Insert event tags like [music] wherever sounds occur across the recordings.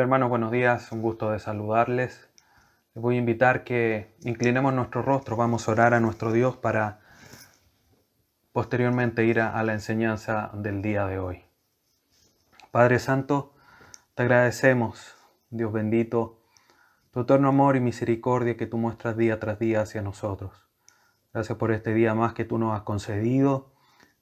Hermanos, buenos días, un gusto de saludarles. Les voy a invitar que inclinemos nuestro rostro, vamos a orar a nuestro Dios para posteriormente ir a, la enseñanza del día de hoy. Padre Santo, te agradecemos, Dios bendito, tu eterno amor y misericordia que tú muestras día tras día hacia nosotros. Gracias por este día más que tú nos has concedido.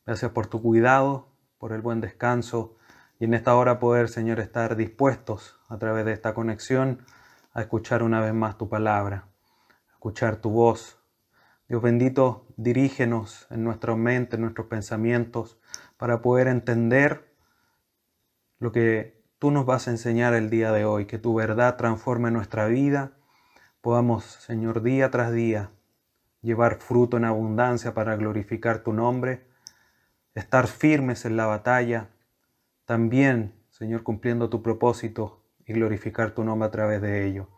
Gracias por tu cuidado, por el buen descanso y en esta hora poder, Señor, estar dispuestos a través de esta conexión a escuchar una vez más tu palabra, escuchar tu voz. Dios bendito, dirígenos en nuestra mente, en nuestros pensamientos, para poder entender lo que tú nos vas a enseñar el día de hoy, que tu verdad transforme nuestra vida, podamos, Señor, día tras día llevar fruto en abundancia para glorificar tu nombre, estar firmes en la batalla, también, Señor, cumpliendo tu propósito y glorificar tu nombre a través de ello.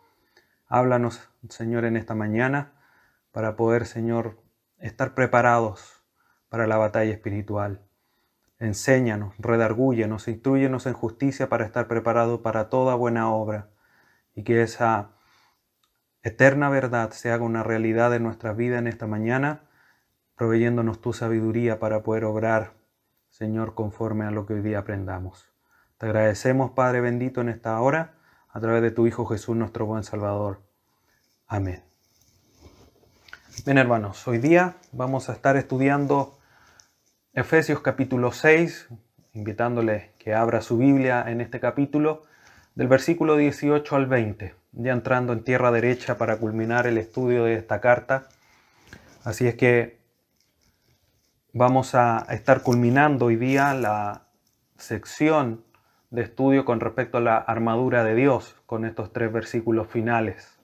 Háblanos, Señor, en esta mañana para poder, Señor, estar preparados para la batalla espiritual. Enséñanos, redargúyenos, instruyenos en justicia para estar preparados para toda buena obra y que esa eterna verdad se haga una realidad en nuestra vida en esta mañana, proveyéndonos tu sabiduría para poder obrar, Señor, conforme a lo que hoy día aprendamos. Te agradecemos, Padre bendito, en esta hora, a través de tu Hijo Jesús, nuestro buen Salvador. Amén. Bien, hermanos, hoy día vamos a estar estudiando Efesios capítulo 6, invitándole que abra su Biblia en este capítulo, del versículo 18 al 20, ya entrando en tierra derecha para culminar el estudio de esta carta. Así es que vamos a estar culminando hoy día la sección de estudio con respecto a la armadura de Dios con estos tres versículos finales.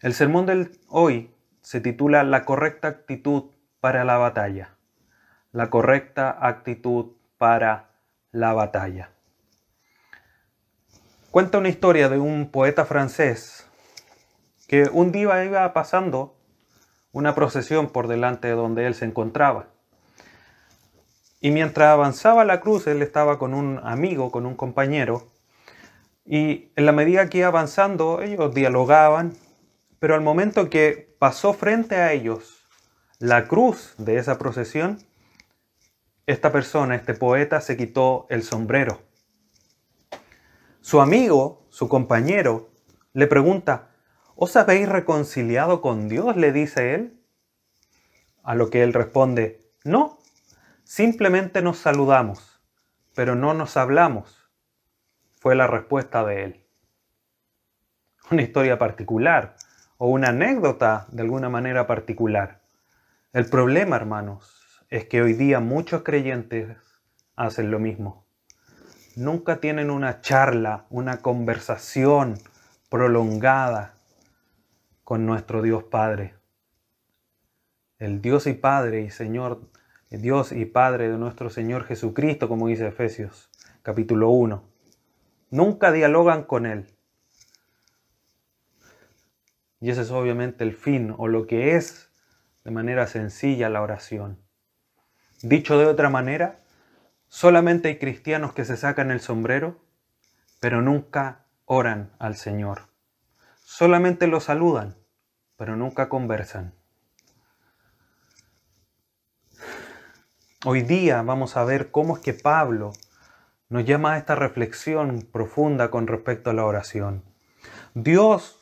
El sermón del hoy se titula La correcta actitud para la batalla. La correcta actitud para la batalla. Cuenta una historia de un poeta francés que un día iba pasando una procesión por delante de donde él se encontraba. Y mientras avanzaba la cruz, él estaba con un amigo, con un compañero, y en la medida que iba avanzando, ellos dialogaban, pero al momento que pasó frente a ellos la cruz de esa procesión, esta persona, este poeta, se quitó el sombrero. Su amigo, su compañero, le pregunta, ¿os habéis reconciliado con Dios? le dice él. A lo que él responde, no, Simplemente nos saludamos, pero no nos hablamos, fue la respuesta de él. Una historia particular o una anécdota de alguna manera particular. El problema, hermanos, es que hoy día muchos creyentes hacen lo mismo. Nunca tienen una charla, una conversación prolongada con nuestro Dios Padre. El Dios y Padre y Señor Dios y Padre de nuestro Señor Jesucristo, como dice Efesios capítulo 1. Nunca dialogan con Él. Y ese es obviamente el fin o lo que es de manera sencilla la oración. Dicho de otra manera, solamente hay cristianos que se sacan el sombrero, pero nunca oran al Señor. Solamente lo saludan, pero nunca conversan. Hoy día vamos a ver cómo es que Pablo nos llama a esta reflexión profunda con respecto a la oración. Dios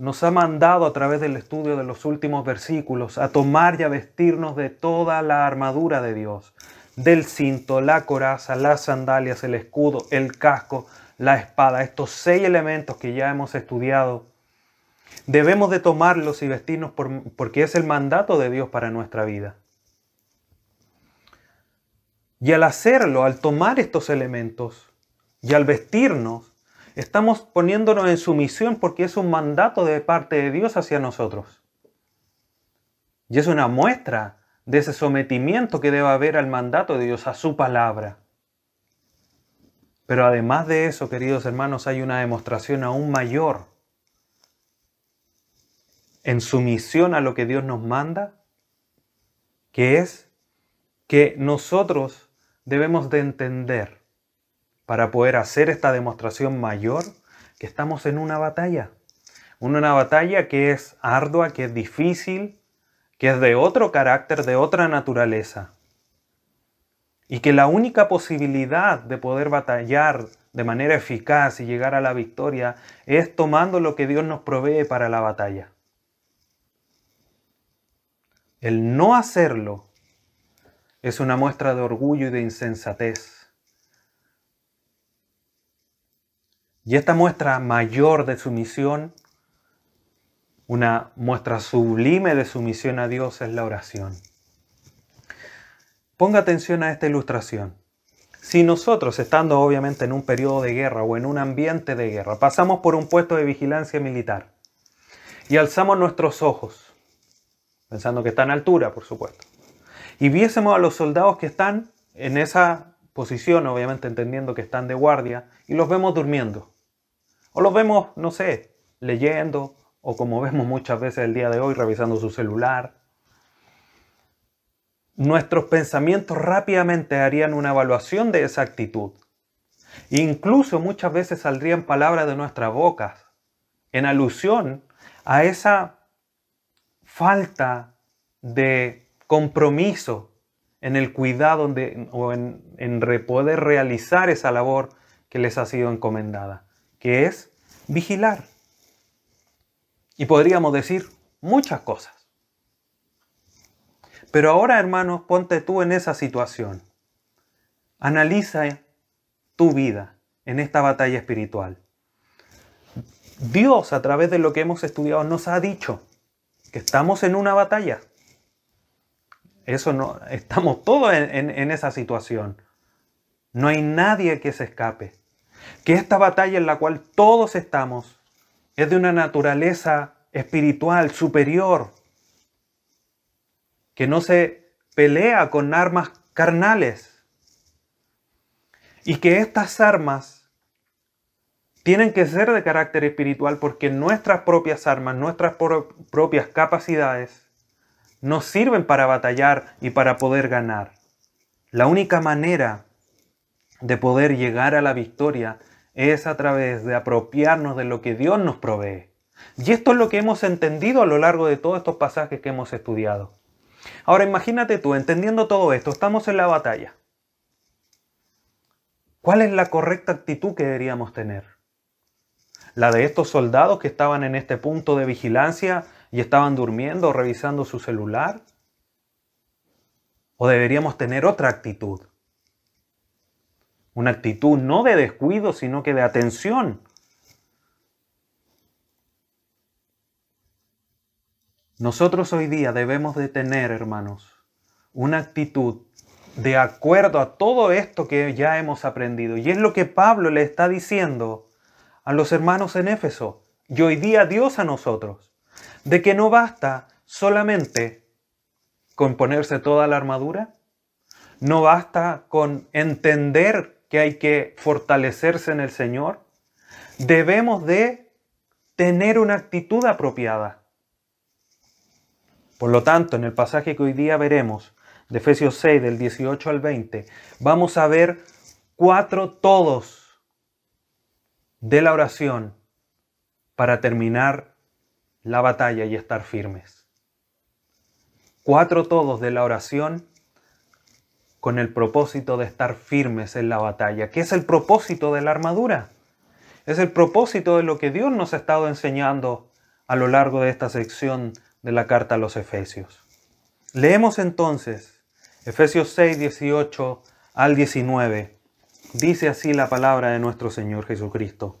nos ha mandado a través del estudio de los últimos versículos a tomar y a vestirnos de toda la armadura de Dios, del cinto, la coraza, las sandalias, el escudo, el casco, la espada, estos seis elementos que ya hemos estudiado. Debemos de tomarlos y vestirnos porque es el mandato de Dios para nuestra vida. Y al hacerlo, al tomar estos elementos y al vestirnos, estamos poniéndonos en sumisión porque es un mandato de parte de Dios hacia nosotros. Y es una muestra de ese sometimiento que debe haber al mandato de Dios, a su palabra. Pero además de eso, queridos hermanos, hay una demostración aún mayor en sumisión a lo que Dios nos manda, que es que nosotros debemos de entender para poder hacer esta demostración mayor que estamos en una batalla. Una batalla que es ardua, que es difícil, que es de otro carácter, de otra naturaleza. Y que la única posibilidad de poder batallar de manera eficaz y llegar a la victoria es tomando lo que Dios nos provee para la batalla. El no hacerlo es una muestra de orgullo y de insensatez. Y esta muestra mayor de sumisión, una muestra sublime de sumisión a Dios es la oración. Ponga atención a esta ilustración. Si nosotros, estando obviamente en un periodo de guerra o en un ambiente de guerra, pasamos por un puesto de vigilancia militar y alzamos nuestros ojos, pensando que está en altura, por supuesto, y viésemos a los soldados que están en esa posición, obviamente entendiendo que están de guardia, y los vemos durmiendo. O los vemos, no sé, leyendo, o como [laughs] vemos muchas veces el día de hoy, revisando su celular, nuestros pensamientos rápidamente harían una evaluación de esa actitud. Incluso muchas veces saldrían palabras de nuestras bocas en alusión a esa falta de compromiso en el cuidado o en, en poder realizar esa labor que les ha sido encomendada, que es vigilar. Y podríamos decir muchas cosas. Pero ahora, hermanos, ponte tú en esa situación. Analiza tu vida en esta batalla espiritual. Dios, a través de lo que hemos estudiado, nos ha dicho que estamos en una batalla. Eso no, estamos todos en, esa situación. No hay nadie que se escape. Que esta batalla en la cual todos estamos es de una naturaleza espiritual superior que no se pelea con armas carnales y que estas armas tienen que ser de carácter espiritual porque nuestras propias armas, nuestras propias capacidades nos sirven para batallar y para poder ganar. La única manera de poder llegar a la victoria es a través de apropiarnos de lo que Dios nos provee. Y esto es lo que hemos entendido a lo largo de todos estos pasajes que hemos estudiado. Ahora imagínate tú, entendiendo todo esto, estamos en la batalla. ¿Cuál es la correcta actitud que deberíamos tener? ¿La de estos soldados que estaban en este punto de vigilancia y estaban durmiendo revisando su celular? ¿O deberíamos tener otra actitud? Una actitud no de descuido, sino que de atención Nosotros hoy día debemos de tener, hermanos, una actitud de acuerdo a todo esto que ya hemos aprendido. Y es lo que Pablo le está diciendo a los hermanos en Éfeso y hoy día Dios a nosotros, de que no basta solamente con ponerse toda la armadura, no basta con entender que hay que fortalecerse en el Señor, debemos de tener una actitud apropiada. Por lo tanto, en el pasaje que hoy día veremos, de Efesios 6, del 18 al 20, vamos a ver cuatro todos de la oración para terminar la batalla y estar firmes. Cuatro todos de la oración con el propósito de estar firmes en la batalla, que es el propósito de la armadura. Es el propósito de lo que Dios nos ha estado enseñando a lo largo de esta sección de la carta a los Efesios. Leemos entonces Efesios 6, 18 al 19. Dice así la palabra de nuestro Señor Jesucristo.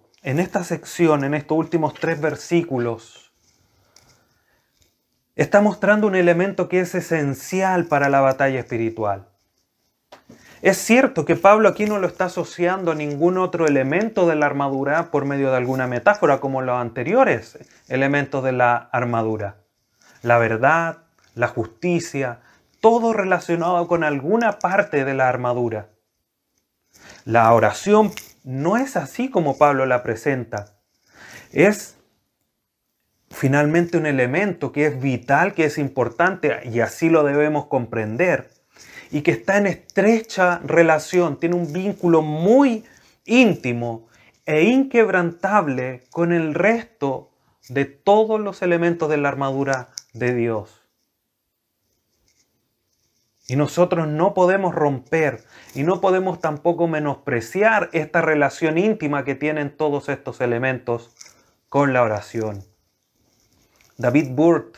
en esta sección, en estos últimos tres versículos, está mostrando un elemento que es esencial para la batalla espiritual. Es cierto que Pablo aquí no lo está asociando a ningún otro elemento de la armadura por medio de alguna metáfora como los anteriores elementos de la armadura. La verdad, la justicia, todo relacionado con alguna parte de la armadura. La oración no es así como Pablo la presenta. Es finalmente un elemento que es vital, que es importante y así lo debemos comprender y que está en estrecha relación, tiene un vínculo muy íntimo e inquebrantable con el resto de todos los elementos de la armadura de Dios. Y nosotros no podemos romper y no podemos tampoco menospreciar esta relación íntima que tienen todos estos elementos con la oración. David Burt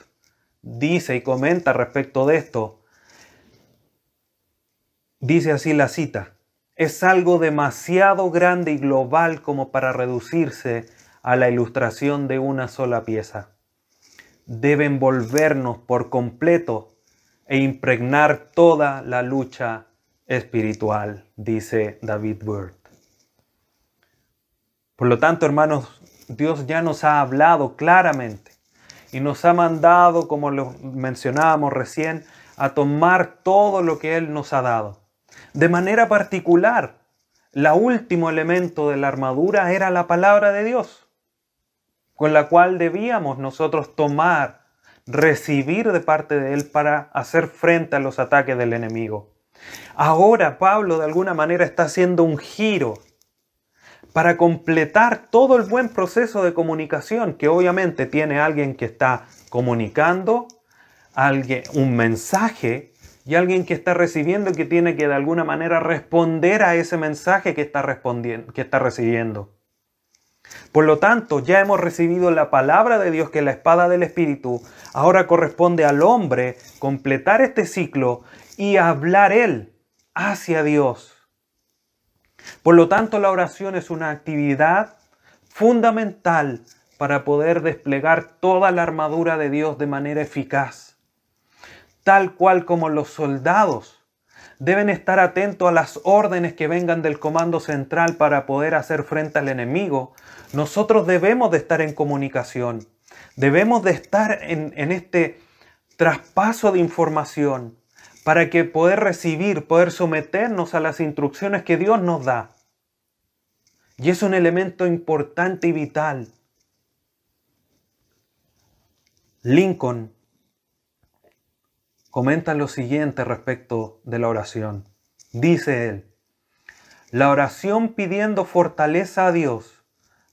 dice y comenta respecto de esto, Dice así la cita, es algo demasiado grande y global como para reducirse a la ilustración de una sola pieza. Debe envolvernos por completo e impregnar toda la lucha espiritual, dice David Burt. Por lo tanto, hermanos, Dios ya nos ha hablado claramente y nos ha mandado, como lo mencionábamos recién, a tomar todo lo que Él nos ha dado de manera particular, el último elemento de la armadura era la palabra de Dios, con la cual debíamos nosotros tomar, recibir de parte de Él para hacer frente a los ataques del enemigo. Ahora Pablo de alguna manera está haciendo un giro para completar todo el buen proceso de comunicación que obviamente tiene alguien que está comunicando, alguien, un mensaje y alguien que está recibiendo y que tiene que de alguna manera responder a ese mensaje que está, respondiendo, que está recibiendo. Por lo tanto, ya hemos recibido la palabra de Dios que la espada del Espíritu. Ahora corresponde al hombre completar este ciclo y hablar él hacia Dios. Por lo tanto, la oración es una actividad fundamental para poder desplegar toda la armadura de Dios de manera eficaz tal cual como los soldados deben estar atentos a las órdenes que vengan del comando central para poder hacer frente al enemigo, nosotros debemos de estar en comunicación, debemos de estar en, este traspaso de información para que poder recibir, poder someternos a las instrucciones que Dios nos da. Y es un elemento importante y vital. Lincoln comenta lo siguiente respecto de la oración. Dice él, la oración pidiendo fortaleza a Dios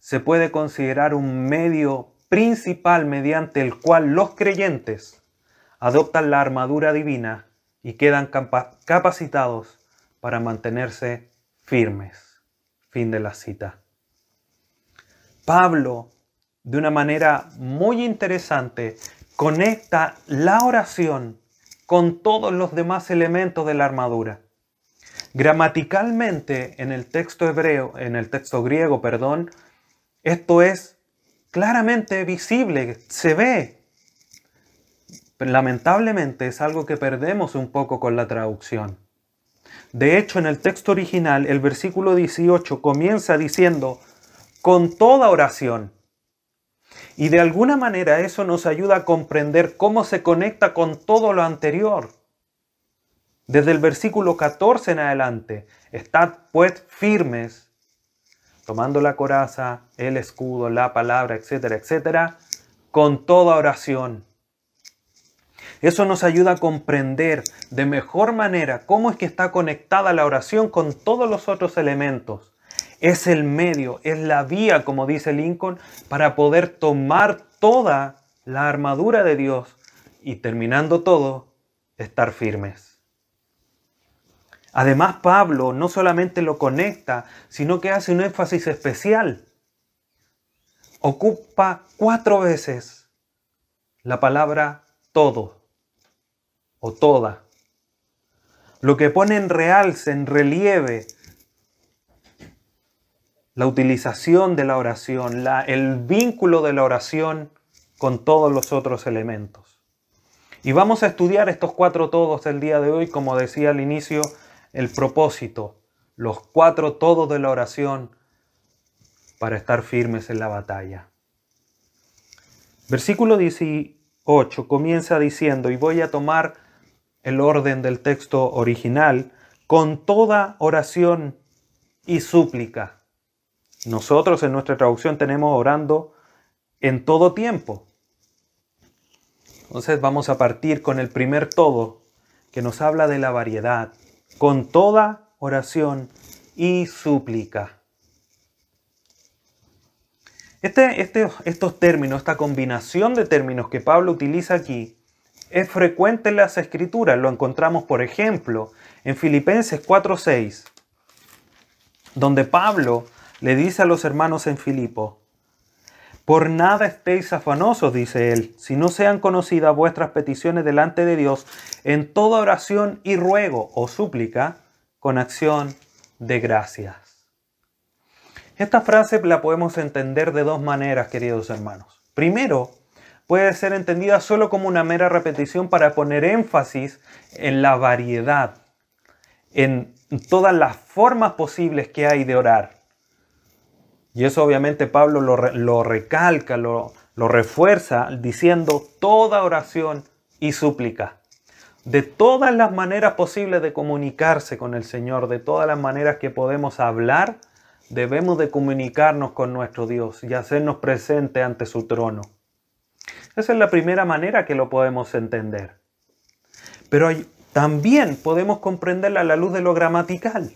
se puede considerar un medio principal mediante el cual los creyentes adoptan la armadura divina y quedan capacitados para mantenerse firmes. Fin de la cita. Pablo, de una manera muy interesante, conecta la oración con todos los demás elementos de la armadura. Gramaticalmente, en el texto hebreo, en el texto griego, perdón, esto es claramente visible, se ve. lamentablemente es algo que perdemos un poco con la traducción. De hecho, en el texto original, el versículo 18 comienza diciendo, con toda oración. Y de alguna manera eso nos ayuda a comprender cómo se conecta con todo lo anterior. Desde el versículo 14 en adelante, estad pues firmes, tomando la coraza, el escudo, la palabra, etcétera, etcétera, con toda oración. Eso nos ayuda a comprender de mejor manera cómo es que está conectada la oración con todos los otros elementos es el medio, es la vía, como dice Lincoln, para poder tomar toda la armadura de Dios y terminando todo, estar firmes. Además, Pablo no solamente lo conecta, sino que hace un énfasis especial. Ocupa cuatro veces la palabra todo o toda. Lo que pone en realce, en relieve, la utilización de la oración, el vínculo de la oración con todos los otros elementos. Y vamos a estudiar estos cuatro todos el día de hoy, como decía al inicio, el propósito, los cuatro todos de la oración para estar firmes en la batalla. Versículo 18 comienza diciendo, y voy a tomar el orden del texto original, con toda oración y súplica. Nosotros en nuestra traducción tenemos orando en todo tiempo. Entonces vamos a partir con el primer todo, que nos habla de la variedad, con toda oración y súplica. Este, este, estos términos, esta combinación de términos que Pablo utiliza aquí, es frecuente en las escrituras. Lo encontramos, por ejemplo, en Filipenses 4:6, donde Pablo le dice a los hermanos en Filipo, por nada estéis afanosos, dice él, si no sean conocidas vuestras peticiones delante de Dios en toda oración y ruego o súplica con acción de gracias. Esta frase la podemos entender de dos maneras, queridos hermanos. Primero, puede ser entendida solo como una mera repetición para poner énfasis en la variedad, en todas las formas posibles que hay de orar. Y eso obviamente Pablo lo, recalca, lo, lo refuerza diciendo toda oración y súplica. De todas las maneras posibles de comunicarse con el Señor, de todas las maneras que podemos hablar, debemos de comunicarnos con nuestro Dios y hacernos presente ante su trono. Esa es la primera manera que lo podemos entender. Pero también podemos comprenderla a la luz de lo gramatical.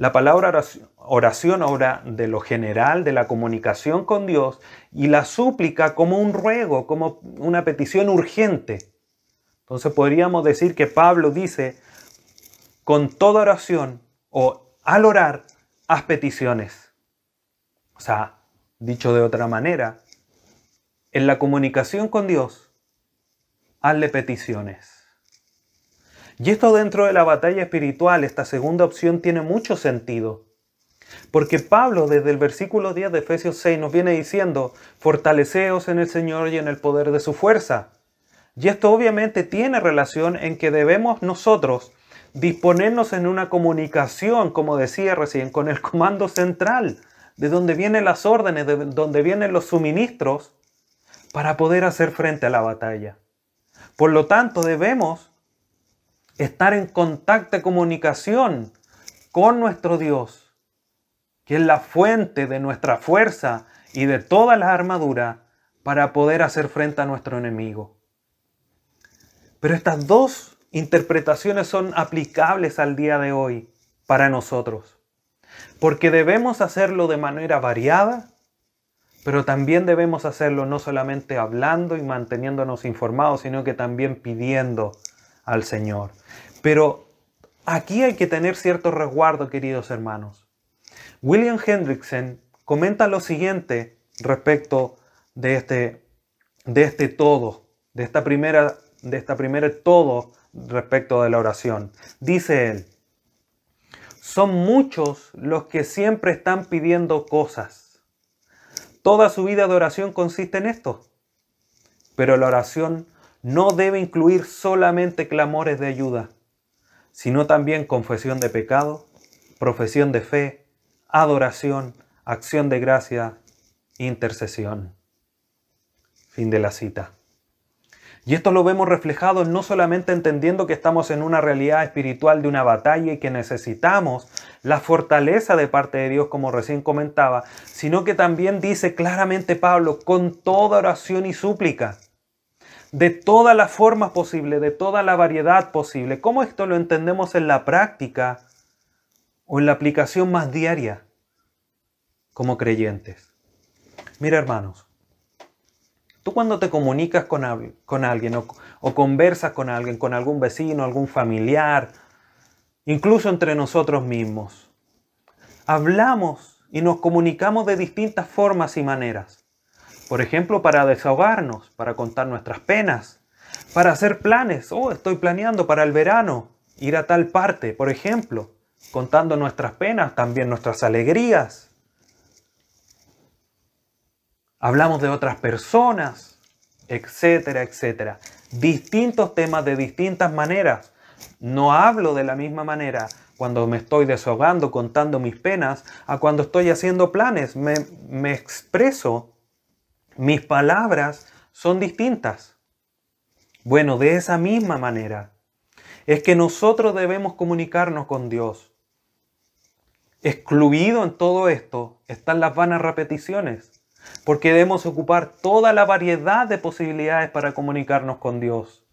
La palabra oración, obra de lo general, de la comunicación con Dios, y la súplica como un ruego, como una petición urgente. Entonces podríamos decir que Pablo dice, con toda oración o al orar, haz peticiones. O sea, dicho de otra manera, en la comunicación con Dios, hazle peticiones. Y esto dentro de la batalla espiritual, esta segunda opción tiene mucho sentido. Porque Pablo desde el versículo 10 de Efesios 6 nos viene diciendo, fortaleceos en el Señor y en el poder de su fuerza. Y esto obviamente tiene relación en que debemos nosotros disponernos en una comunicación, como decía recién, con el comando central, de donde vienen las órdenes, de donde vienen los suministros, para poder hacer frente a la batalla. Por lo tanto, debemos estar en contacto, comunicación con nuestro Dios, que es la fuente de nuestra fuerza y de toda la armadura para poder hacer frente a nuestro enemigo. Pero estas dos interpretaciones son aplicables al día de hoy para nosotros, porque debemos hacerlo de manera variada, pero también debemos hacerlo no solamente hablando y manteniéndonos informados, sino que también pidiendo al Señor. Pero aquí hay que tener cierto resguardo, queridos hermanos. William Hendrickson comenta lo siguiente respecto de este, de este todo, de esta primera, de esta primera todo respecto de la oración. Dice él, son muchos los que siempre están pidiendo cosas. Toda su vida de oración consiste en esto. Pero la oración no debe incluir solamente clamores de ayuda, sino también confesión de pecado, profesión de fe, adoración, acción de gracia, intercesión. Fin de la cita. Y esto lo vemos reflejado no solamente entendiendo que estamos en una realidad espiritual de una batalla y que necesitamos la fortaleza de parte de Dios, como recién comentaba, sino que también dice claramente Pablo, con toda oración y súplica de todas las formas posibles, de toda la variedad posible. ¿Cómo esto lo entendemos en la práctica o en la aplicación más diaria como creyentes? Mira hermanos, tú cuando te comunicas con, con alguien o, o conversas con alguien, con algún vecino, algún familiar, incluso entre nosotros mismos, hablamos y nos comunicamos de distintas formas y maneras. Por ejemplo, para desahogarnos, para contar nuestras penas, para hacer planes. Oh, estoy planeando para el verano ir a tal parte, por ejemplo, contando nuestras penas, también nuestras alegrías. Hablamos de otras personas, etcétera, etcétera. Distintos temas de distintas maneras. No hablo de la misma manera cuando me estoy desahogando, contando mis penas, a cuando estoy haciendo planes. Me, me expreso, mis palabras son distintas. Bueno, de esa misma manera es que nosotros debemos comunicarnos con Dios. Excluido en todo esto están las vanas repeticiones, porque debemos ocupar toda la variedad de posibilidades para comunicarnos con Dios.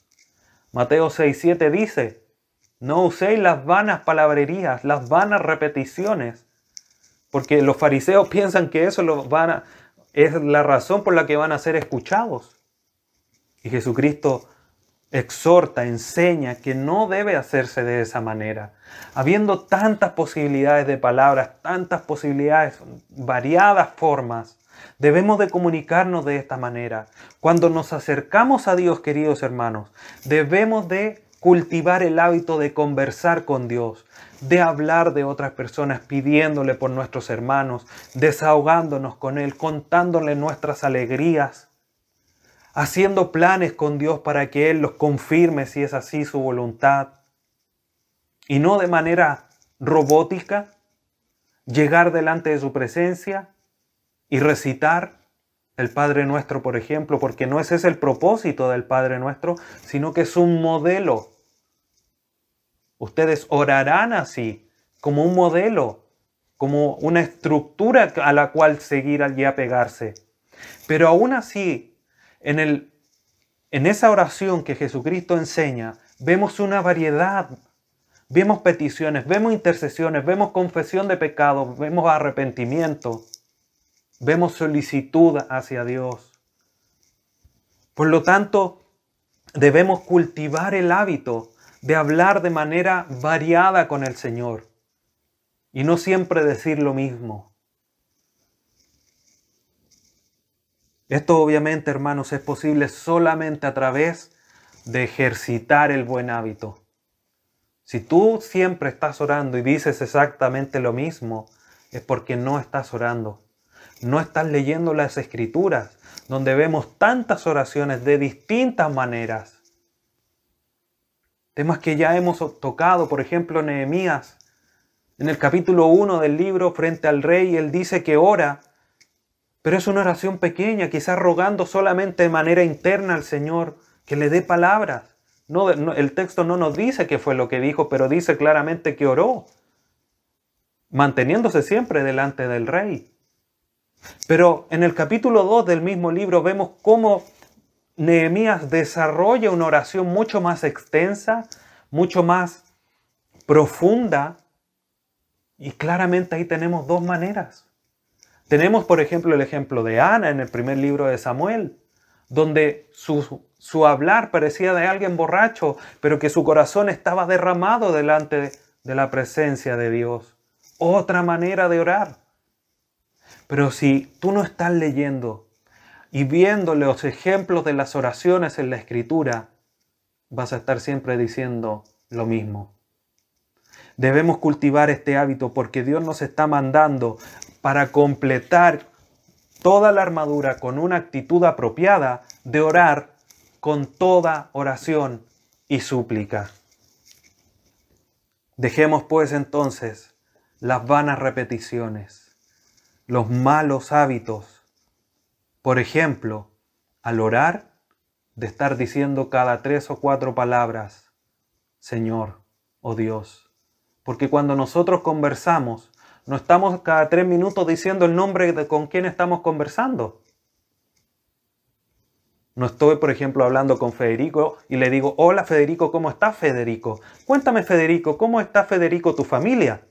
Mateo 6:7 dice, no uséis las vanas palabrerías, las vanas repeticiones, porque los fariseos piensan que eso lo van es la razón por la que van a ser escuchados. Y Jesucristo exhorta, enseña que no debe hacerse de esa manera. Habiendo tantas posibilidades de palabras, tantas posibilidades, variadas formas, debemos de comunicarnos de esta manera. Cuando nos acercamos a Dios, queridos hermanos, debemos de cultivar el hábito de conversar con Dios, de hablar de otras personas, pidiéndole por nuestros hermanos, desahogándonos con Él, contándole nuestras alegrías, haciendo planes con Dios para que Él los confirme si es así su voluntad. Y no de manera robótica, llegar delante de su presencia y recitar el Padre Nuestro, por ejemplo, porque no ese es el propósito del Padre Nuestro, sino que es un modelo. Ustedes orarán así, como un modelo, como una estructura a la cual seguir y apegarse. Pero aún así, en, el, en esa oración que Jesucristo enseña, vemos una variedad. Vemos peticiones, vemos intercesiones, vemos confesión de pecados, vemos arrepentimiento, vemos solicitud hacia Dios. Por lo tanto, debemos cultivar el hábito de hablar de manera variada con el Señor y no siempre decir lo mismo. Esto obviamente, hermanos, es posible solamente a través de ejercitar el buen hábito. Si tú siempre estás orando y dices exactamente lo mismo, es porque no estás orando. No estás leyendo las escrituras, donde vemos tantas oraciones de distintas maneras. Temas que ya hemos tocado, por ejemplo, Nehemías. En el capítulo 1 del libro, frente al rey, él dice que ora pero es una oración pequeña, quizás rogando solamente de manera interna al Señor que le dé palabras. No, el texto no nos dice qué fue lo que dijo, pero dice claramente que oró, manteniéndose siempre delante del rey. Pero en el capítulo 2 del mismo libro vemos cómo Nehemías desarrolla una oración mucho más extensa, mucho más profunda, y claramente ahí tenemos dos maneras. Tenemos, por ejemplo, el ejemplo de Ana en el primer libro de Samuel, donde su, su hablar parecía de alguien borracho, pero que su corazón estaba derramado delante de la presencia de Dios. Otra manera de orar. Pero si tú no estás leyendo y viendo los ejemplos de las oraciones en la escritura, vas a estar siempre diciendo lo mismo. Debemos cultivar este hábito porque Dios nos está mandando para completar toda la armadura con una actitud apropiada de orar con toda oración y súplica. Dejemos pues entonces las vanas repeticiones, los malos hábitos. Por ejemplo, al orar, de estar diciendo cada tres o cuatro palabras, Señor o oh Dios. Porque cuando nosotros conversamos, no estamos cada tres minutos diciendo el nombre de con quién estamos conversando. No estoy, por ejemplo, hablando con Federico y le digo, hola Federico, ¿cómo estás Federico? Cuéntame Federico, ¿cómo está Federico tu familia?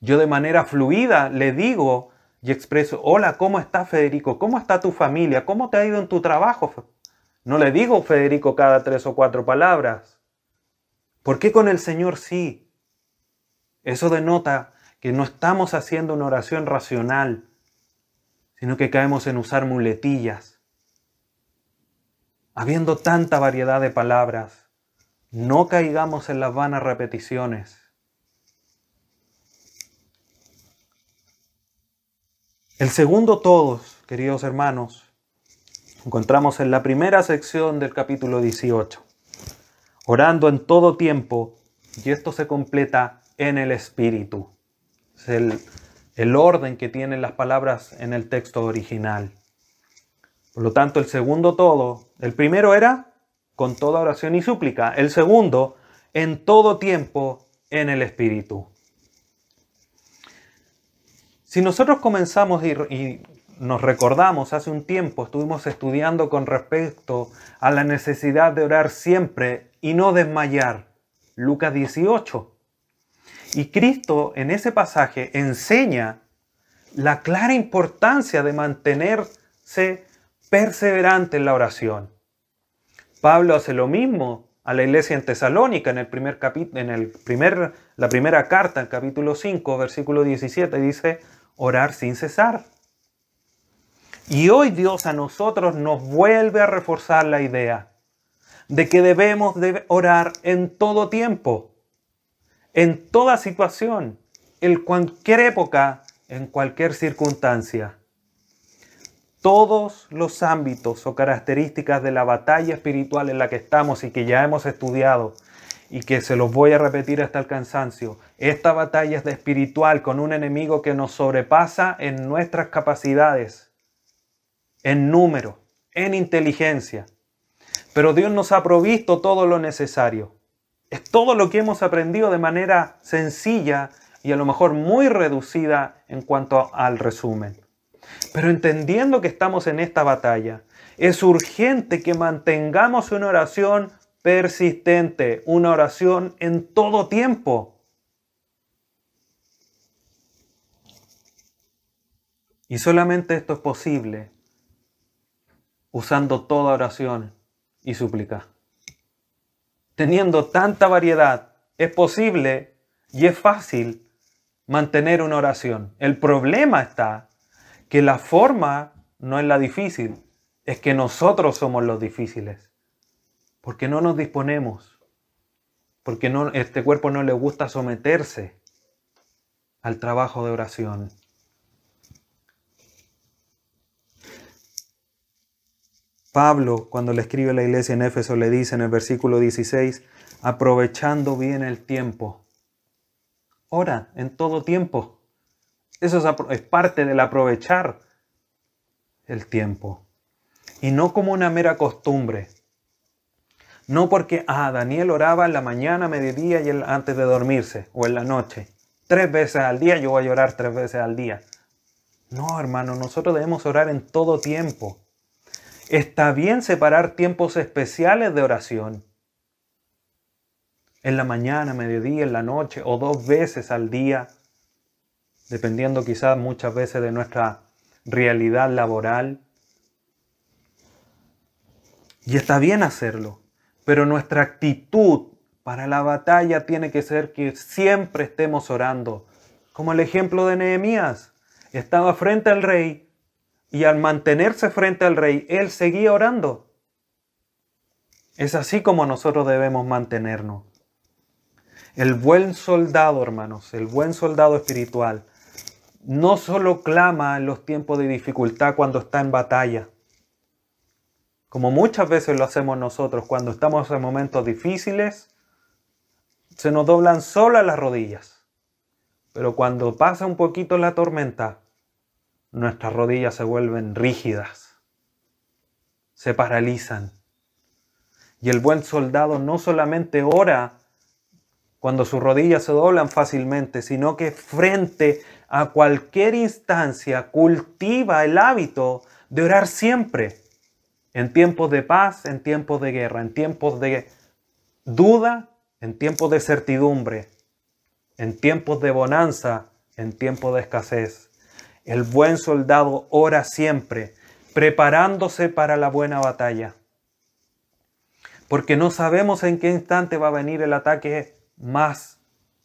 Yo de manera fluida le digo y expreso, hola, ¿cómo está Federico? ¿Cómo está tu familia? ¿Cómo te ha ido en tu trabajo? No le digo Federico cada tres o cuatro palabras. ¿Por qué con el Señor sí? Eso denota que no estamos haciendo una oración racional, sino que caemos en usar muletillas. Habiendo tanta variedad de palabras, no caigamos en las vanas repeticiones. El segundo todos, queridos hermanos, encontramos en la primera sección del capítulo 18. orando en todo tiempo, y esto se completa en el Espíritu. Es el, el orden que tienen las palabras en el texto original. Por lo tanto, el segundo todo, el primero era con toda oración y súplica, el segundo, en todo tiempo en el Espíritu. Si nosotros comenzamos y, nos recordamos hace un tiempo, estuvimos estudiando con respecto a la necesidad de orar siempre y no desmayar. Lucas 18. Y Cristo en ese pasaje enseña la clara importancia de mantenerse perseverante en la oración. Pablo hace lo mismo a la iglesia en Tesalónica en el primer en el primer, la primera carta, en capítulo 5, versículo 17, dice, orar sin cesar. Y hoy Dios a nosotros nos vuelve a reforzar la idea de que debemos de orar en todo tiempo, en toda situación, en cualquier época, en cualquier circunstancia. Todos los ámbitos o características de la batalla espiritual en la que estamos y que ya hemos estudiado y que se los voy a repetir hasta el cansancio, esta batalla es de espiritual con un enemigo que nos sobrepasa en nuestras capacidades, en número, en inteligencia. Pero Dios nos ha provisto todo lo necesario. Es todo lo que hemos aprendido de manera sencilla y a lo mejor muy reducida en cuanto al resumen. Pero entendiendo que estamos en esta batalla, es urgente que mantengamos una oración persistente, una oración en todo tiempo. Y solamente esto es posible usando toda oración y súplica. Teniendo tanta variedad, es posible y es fácil mantener una oración. El problema está que la forma no es la difícil, es que nosotros somos los difíciles porque no nos disponemos, porque este cuerpo no le gusta someterse al trabajo de oración. Pablo, cuando le escribe a la iglesia en Éfeso, le dice en el versículo 16, aprovechando bien el tiempo. Ora en todo tiempo. Eso es, es parte del aprovechar el tiempo. Y no como una mera costumbre, no porque, ah, Daniel oraba en la mañana, mediodía y antes de dormirse o en la noche. Tres veces al día, yo voy a orar tres veces al día. No, hermano, nosotros debemos orar en todo tiempo. Está bien separar tiempos especiales de oración. En la mañana, mediodía, en la noche o dos veces al día, dependiendo quizás muchas veces de nuestra realidad laboral. Y está bien hacerlo. Pero nuestra actitud para la batalla tiene que ser que siempre estemos orando. Como el ejemplo de Nehemías. Estaba frente al rey y al mantenerse frente al rey, él seguía orando. Es así como nosotros debemos mantenernos. El buen soldado, hermanos, el buen soldado espiritual, no solo clama en los tiempos de dificultad cuando está en batalla, como muchas veces lo hacemos nosotros cuando estamos en momentos difíciles, se nos doblan solas las rodillas. Pero cuando pasa un poquito la tormenta, nuestras rodillas se vuelven rígidas, se paralizan. Y el buen soldado no solamente ora cuando sus rodillas se doblan fácilmente, sino que frente a cualquier instancia cultiva el hábito de orar siempre en tiempos de paz, en tiempos de guerra, en tiempos de duda, en tiempos de certidumbre, en tiempos de bonanza, en tiempos de escasez. El buen soldado ora siempre, preparándose para la buena batalla. Porque no sabemos en qué instante va a venir el ataque más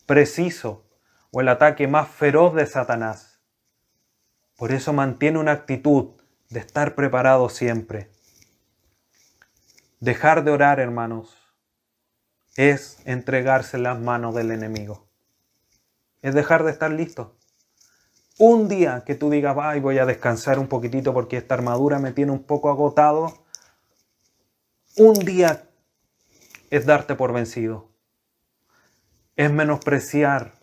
preciso o el ataque más feroz de Satanás. Por eso mantiene una actitud de estar preparado siempre. Dejar de orar, hermanos, es entregarse en las manos del enemigo. Es dejar de estar listo. Un día que tú digas, ay, voy a descansar un poquitito porque esta armadura me tiene un poco agotado. Un día es darte por vencido. Es menospreciar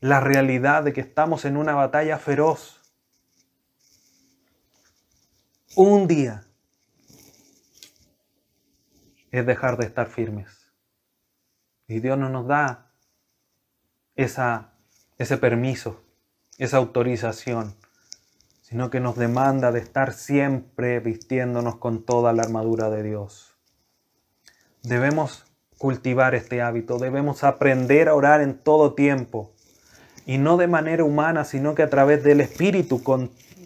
la realidad de que estamos en una batalla feroz. Un día es dejar de estar firmes. Y Dios no nos da esa, ese permiso, esa autorización, sino que nos demanda de estar siempre vistiéndonos con toda la armadura de Dios. Debemos cultivar este hábito, debemos aprender a orar en todo tiempo y no de manera humana, sino que a través del Espíritu,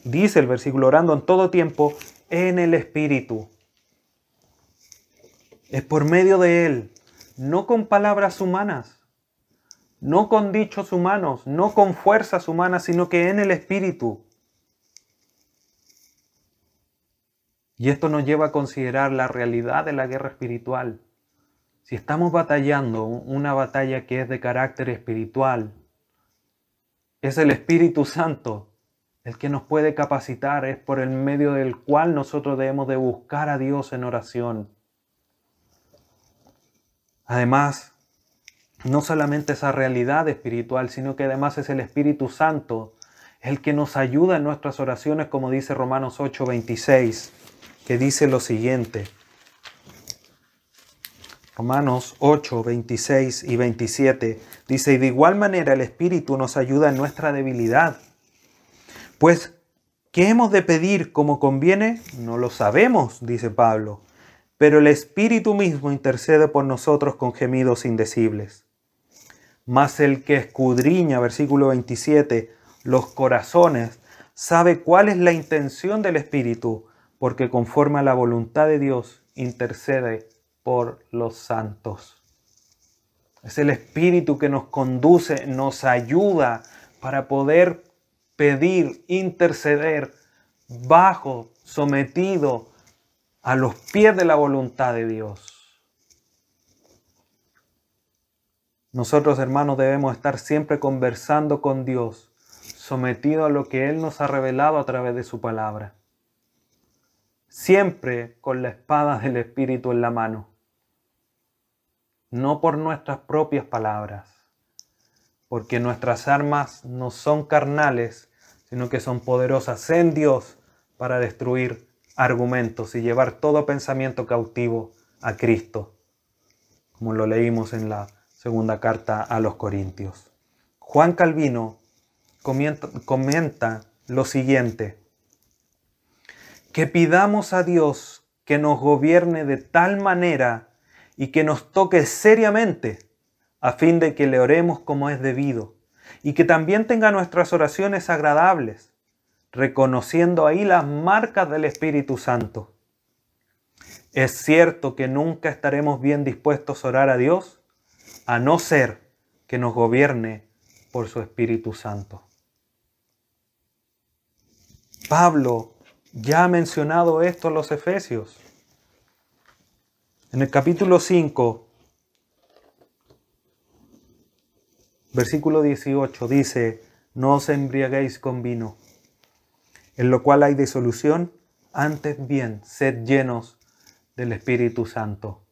dice el versículo, orando en todo tiempo en el Espíritu. Es por medio de Él, no con palabras humanas, no con dichos humanos, no con fuerzas humanas, sino que en el Espíritu. Y esto nos lleva a considerar la realidad de la guerra espiritual. Si estamos batallando una batalla que es de carácter espiritual, es el Espíritu Santo el que nos puede capacitar, es por el medio del cual nosotros debemos de buscar a Dios en oración. Además, no solamente esa realidad espiritual, sino que además es el Espíritu Santo el que nos ayuda en nuestras oraciones, como dice Romanos 8:26, que dice lo siguiente. Romanos 8, 26 y 27 dice, y de igual manera el Espíritu nos ayuda en nuestra debilidad. Pues, ¿qué hemos de pedir como conviene? No lo sabemos, dice Pablo, pero el Espíritu mismo intercede por nosotros con gemidos indecibles. Mas el que escudriña, versículo 27, los corazones, sabe cuál es la intención del Espíritu, porque conforme a la voluntad de Dios intercede por los santos. Es el Espíritu que nos conduce, nos ayuda para poder pedir, interceder bajo, sometido a los pies de la voluntad de Dios. Nosotros, hermanos, debemos estar siempre conversando con Dios, sometido a lo que Él nos ha revelado a través de su palabra. Siempre con la espada del Espíritu en la mano no por nuestras propias palabras, porque nuestras armas no son carnales, sino que son poderosas en Dios para destruir argumentos y llevar todo pensamiento cautivo a Cristo, como lo leímos en la segunda carta a los Corintios. Juan Calvino comenta, lo siguiente, que pidamos a Dios que nos gobierne de tal manera y que nos toque seriamente a fin de que le oremos como es debido y que también tenga nuestras oraciones agradables, reconociendo ahí las marcas del Espíritu Santo. Es cierto que nunca estaremos bien dispuestos a orar a Dios, a no ser que nos gobierne por su Espíritu Santo. Pablo ya ha mencionado esto a los Efesios. En el capítulo 5, versículo 18 dice, no os embriaguéis con vino, en lo cual hay disolución, antes bien, sed llenos del Espíritu Santo.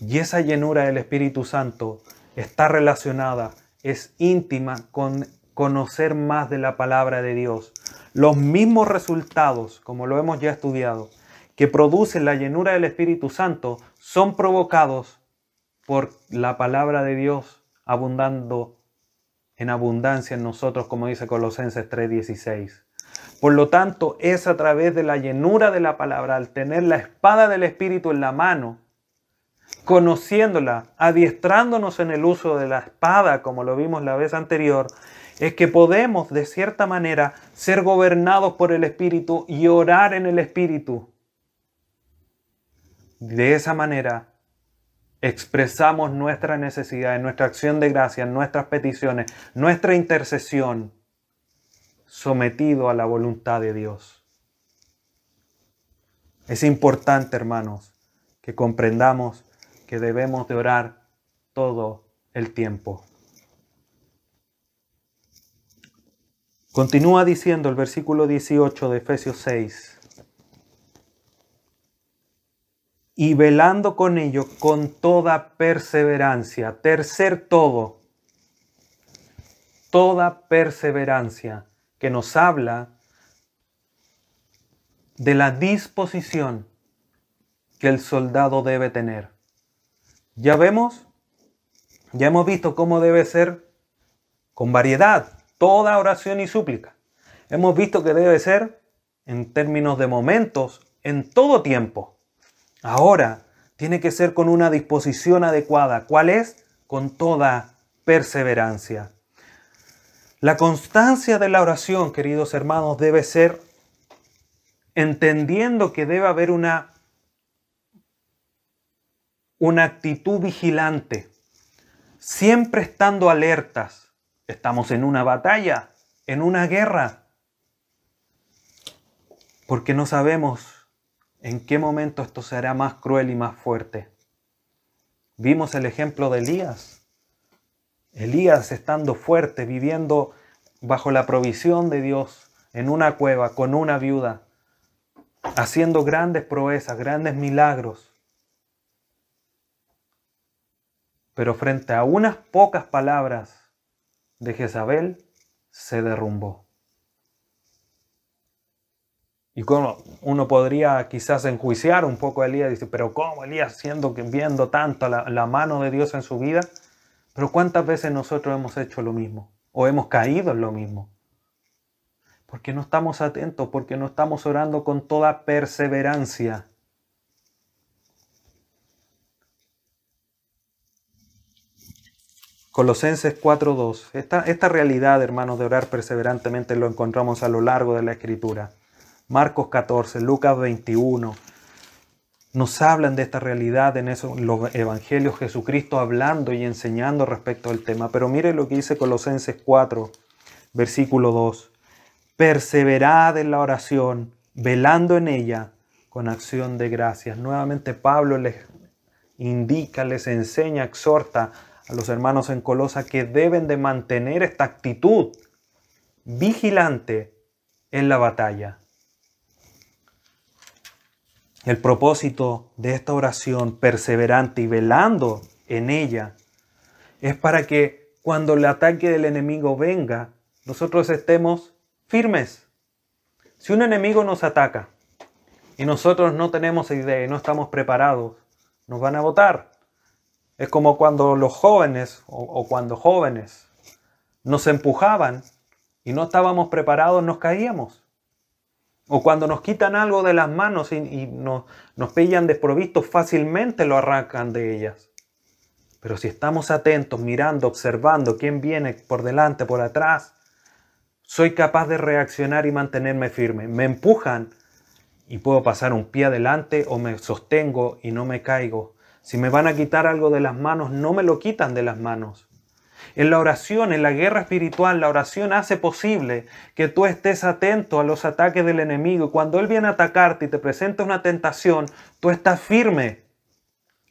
Y esa llenura del Espíritu Santo está relacionada, es íntima con conocer más de la palabra de Dios. Los mismos resultados, como lo hemos ya estudiado, que producen la llenura del Espíritu Santo son provocados por la palabra de Dios abundando en abundancia en nosotros, como dice Colosenses 3:16. Por lo tanto, es a través de la llenura de la palabra, al tener la espada del Espíritu en la mano, conociéndola, adiestrándonos en el uso de la espada, como lo vimos la vez anterior, es que podemos de cierta manera ser gobernados por el Espíritu y orar en el Espíritu. De esa manera expresamos nuestra necesidad, nuestra acción de gracia, nuestras peticiones, nuestra intercesión, sometido a la voluntad de Dios. Es importante, hermanos, que comprendamos que debemos de orar todo el tiempo. Continúa diciendo el versículo 18 de Efesios 6. y velando con ello con toda perseverancia. Tercer todo, toda perseverancia que nos habla de la disposición que el soldado debe tener. Ya vemos, ya hemos visto cómo debe ser con variedad toda oración y súplica. Hemos visto que debe ser en términos de momentos, en todo tiempo. Ahora, tiene que ser con una disposición adecuada. ¿Cuál es? Con toda perseverancia. La constancia de la oración, queridos hermanos, debe ser entendiendo que debe haber una, una actitud vigilante, siempre estando alertas. Estamos en una batalla, en una guerra, porque no sabemos ¿En qué momento esto será más cruel y más fuerte? Vimos el ejemplo de Elías. Elías estando fuerte, viviendo bajo la provisión de Dios, en una cueva, con una viuda, haciendo grandes proezas, grandes milagros. Pero frente a unas pocas palabras de Jezabel, se derrumbó. Y como uno podría quizás enjuiciar un poco a Elías, decir, pero ¿cómo Elías siendo que viendo tanto la mano de Dios en su vida? Pero ¿cuántas veces nosotros hemos hecho lo mismo? ¿O hemos caído en lo mismo? Porque no estamos atentos, porque no estamos orando con toda perseverancia. Colosenses 4.2. Esta, esta realidad, hermanos, de orar perseverantemente lo encontramos a lo largo de la Escritura. Marcos 14, Lucas 21, nos hablan de esta realidad en esos, los evangelios, Jesucristo hablando y enseñando respecto al tema. Pero mire lo que dice Colosenses 4, versículo 2. Perseverad en la oración, velando en ella con acción de gracias. Nuevamente Pablo les indica, les enseña, exhorta a los hermanos en Colosa que deben de mantener esta actitud vigilante en la batalla. El propósito de esta oración perseverante y velando en ella es para que cuando el ataque del enemigo venga, nosotros estemos firmes. Si un enemigo nos ataca y nosotros no tenemos idea y no estamos preparados, nos van a votar. Es como cuando los jóvenes o, o cuando jóvenes nos empujaban y no estábamos preparados, nos caíamos. O cuando nos quitan algo de las manos y, nos, nos pillan desprovistos, fácilmente lo arrancan de ellas. Pero si estamos atentos, mirando, observando quién viene por delante, por atrás, soy capaz de reaccionar y mantenerme firme. Me empujan y puedo pasar un pie adelante o me sostengo y no me caigo. Si me van a quitar algo de las manos, no me lo quitan de las manos. En la oración, en la guerra espiritual, la oración hace posible que tú estés atento a los ataques del enemigo. Cuando Él viene a atacarte y te presenta una tentación, tú estás firme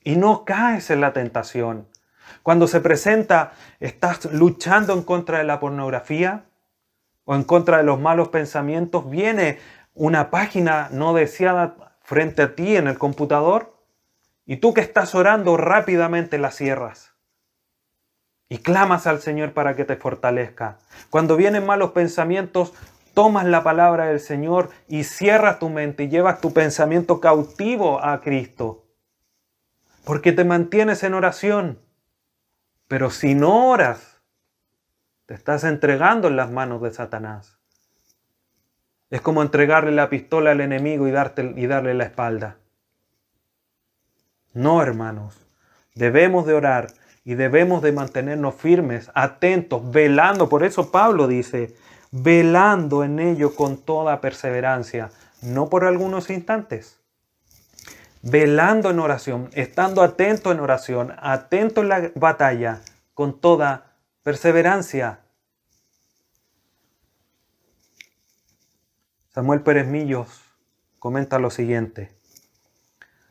y no caes en la tentación. Cuando se presenta, estás luchando en contra de la pornografía o en contra de los malos pensamientos, viene una página no deseada frente a ti en el computador y tú que estás orando rápidamente la cierras y clamas al Señor para que te fortalezca. Cuando vienen malos pensamientos, tomas la palabra del Señor y cierras tu mente y llevas tu pensamiento cautivo a Cristo. Porque te mantienes en oración. Pero si no oras, te estás entregando en las manos de Satanás. Es como entregarle la pistola al enemigo y, darte, y darle la espalda. No, hermanos. Debemos de orar y debemos de mantenernos firmes, atentos, velando. Por eso Pablo dice, velando en ello con toda perseverancia, no por algunos instantes. Velando en oración, estando atento en oración, atento en la batalla, con toda perseverancia. Samuel Pérez Millos comenta lo siguiente.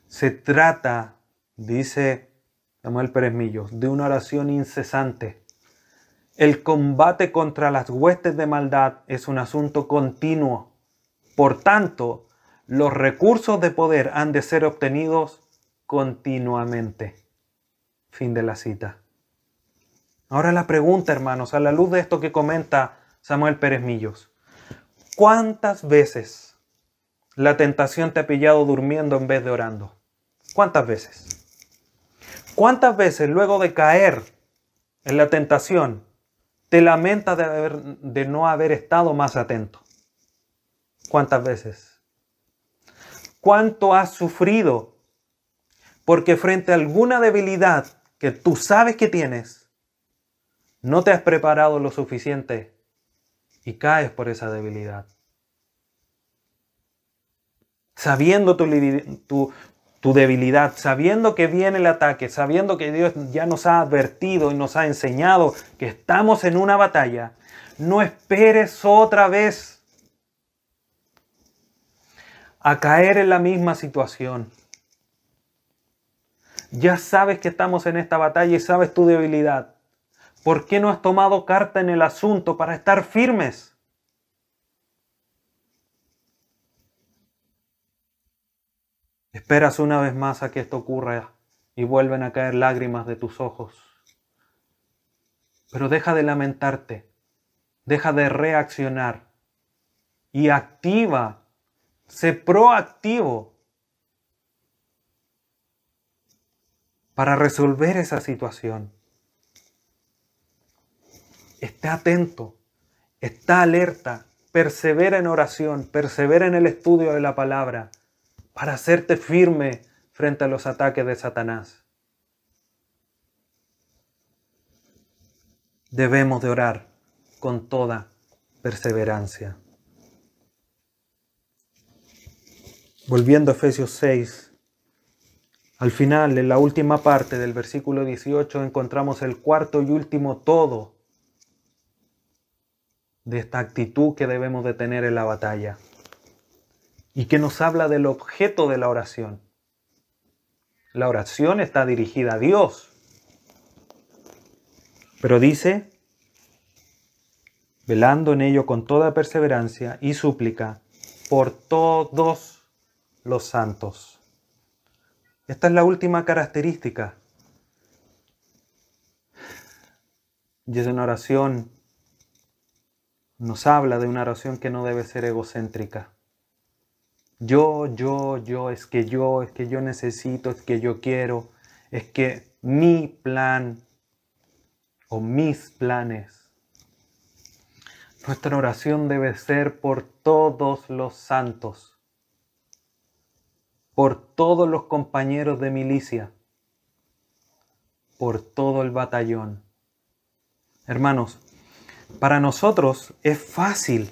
Se trata, dice Samuel Pérez Millos, de una oración incesante. El combate contra las huestes de maldad es un asunto continuo. Por tanto, los recursos de poder han de ser obtenidos continuamente. Fin de la cita. Ahora la pregunta, hermanos, a la luz de esto que comenta Samuel Pérez Millos. ¿Cuántas veces la tentación te ha pillado durmiendo en vez de orando? ¿Cuántas veces? ¿Cuántas veces luego de caer en la tentación te lamentas de, no haber estado más atento? ¿Cuántas veces? ¿Cuánto has sufrido? Porque frente a alguna debilidad que tú sabes que tienes, no te has preparado lo suficiente y caes por esa debilidad. Sabiendo tu, tu debilidad, sabiendo que viene el ataque, sabiendo que Dios ya nos ha advertido y nos ha enseñado que estamos en una batalla, no esperes otra vez a caer en la misma situación. Ya sabes que estamos en esta batalla y sabes tu debilidad. ¿Por qué no has tomado carta en el asunto para estar firmes? Esperas una vez más a que esto ocurra y vuelven a caer lágrimas de tus ojos. Pero deja de lamentarte, deja de reaccionar y activa, sé proactivo para resolver esa situación. Está atento, está alerta, persevera en oración, persevera en el estudio de la palabra para hacerte firme frente a los ataques de Satanás. Debemos de orar con toda perseverancia. Volviendo a Efesios 6, al final, en la última parte del versículo 18, encontramos el cuarto y último todo de esta actitud que debemos de tener en la batalla y que nos habla del objeto de la oración. La oración está dirigida a Dios, pero dice, velando en ello con toda perseverancia y súplica por todos los santos. Esta es la última característica. Y es una oración, nos habla de una oración que no debe ser egocéntrica. Yo, yo, yo, es que yo, es que yo necesito, es que yo quiero, es que mi plan o mis planes. Nuestra oración debe ser por todos los santos, por todos los compañeros de milicia, por todo el batallón. Hermanos, para nosotros es fácil,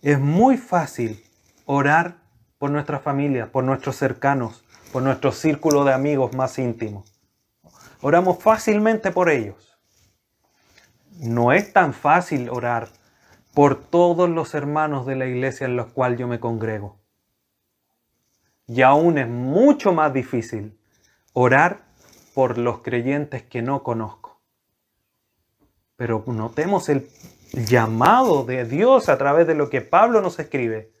es muy fácil orar por nuestra familia, por nuestros cercanos, por nuestro círculo de amigos más íntimos. Oramos fácilmente por ellos. No es tan fácil orar por todos los hermanos de la iglesia en los cuales yo me congrego. Y aún es mucho más difícil orar por los creyentes que no conozco. Pero notemos el llamado de Dios a través de lo que Pablo nos escribe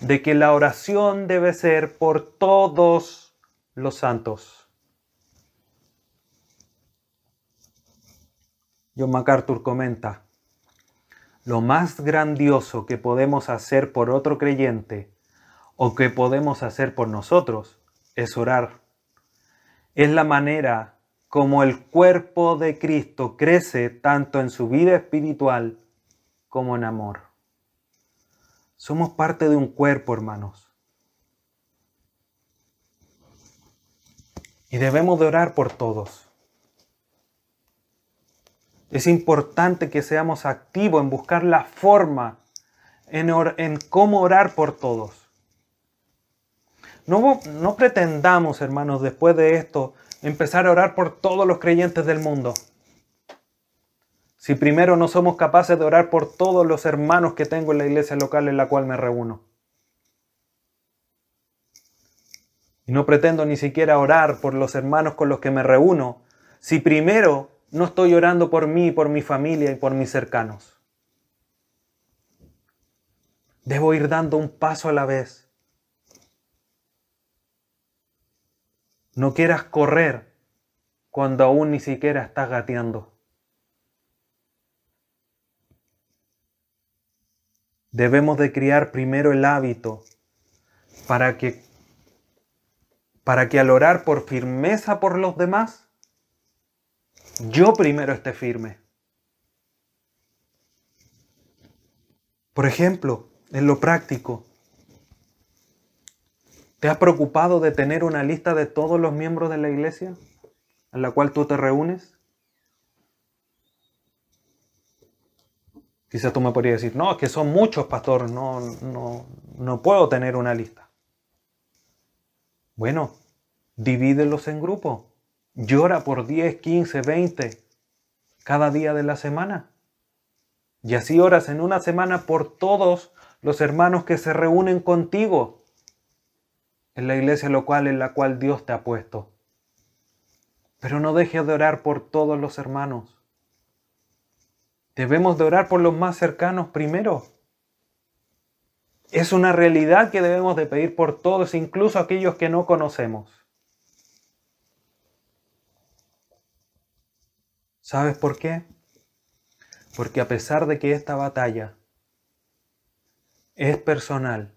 de que la oración debe ser por todos los santos. John MacArthur comenta, lo más grandioso que podemos hacer por otro creyente o que podemos hacer por nosotros es orar. Es la manera como el cuerpo de Cristo crece tanto en su vida espiritual como en amor. Somos parte de un cuerpo, hermanos. Y debemos de orar por todos. Es importante que seamos activos en buscar la forma, en, en cómo orar por todos. No, no pretendamos, hermanos, después de esto, empezar a orar por todos los creyentes del mundo. Si primero no somos capaces de orar por todos los hermanos que tengo en la iglesia local en la cual me reúno. Y no pretendo ni siquiera orar por los hermanos con los que me reúno, si primero no estoy orando por mí, por mi familia y por mis cercanos. Debo ir dando un paso a la vez. No quieras correr cuando aún ni siquiera estás gateando. Debemos de criar primero el hábito para que para que al orar por firmeza por los demás, yo primero esté firme. Por ejemplo, en lo práctico, ¿te has preocupado de tener una lista de todos los miembros de la iglesia en la cual tú te reúnes? Quizás tú me podrías decir, no, es que son muchos, pastor, no, no, no puedo tener una lista. Bueno, divídelos en grupos. Llora por 10, 15, 20 cada día de la semana. Y así oras en una semana por todos los hermanos que se reúnen contigo en la iglesia local en la cual Dios te ha puesto. Pero no dejes de orar por todos los hermanos. Debemos de orar por los más cercanos primero. Es una realidad que debemos de pedir por todos, incluso aquellos que no conocemos. ¿Sabes por qué? Porque a pesar de que esta batalla es personal,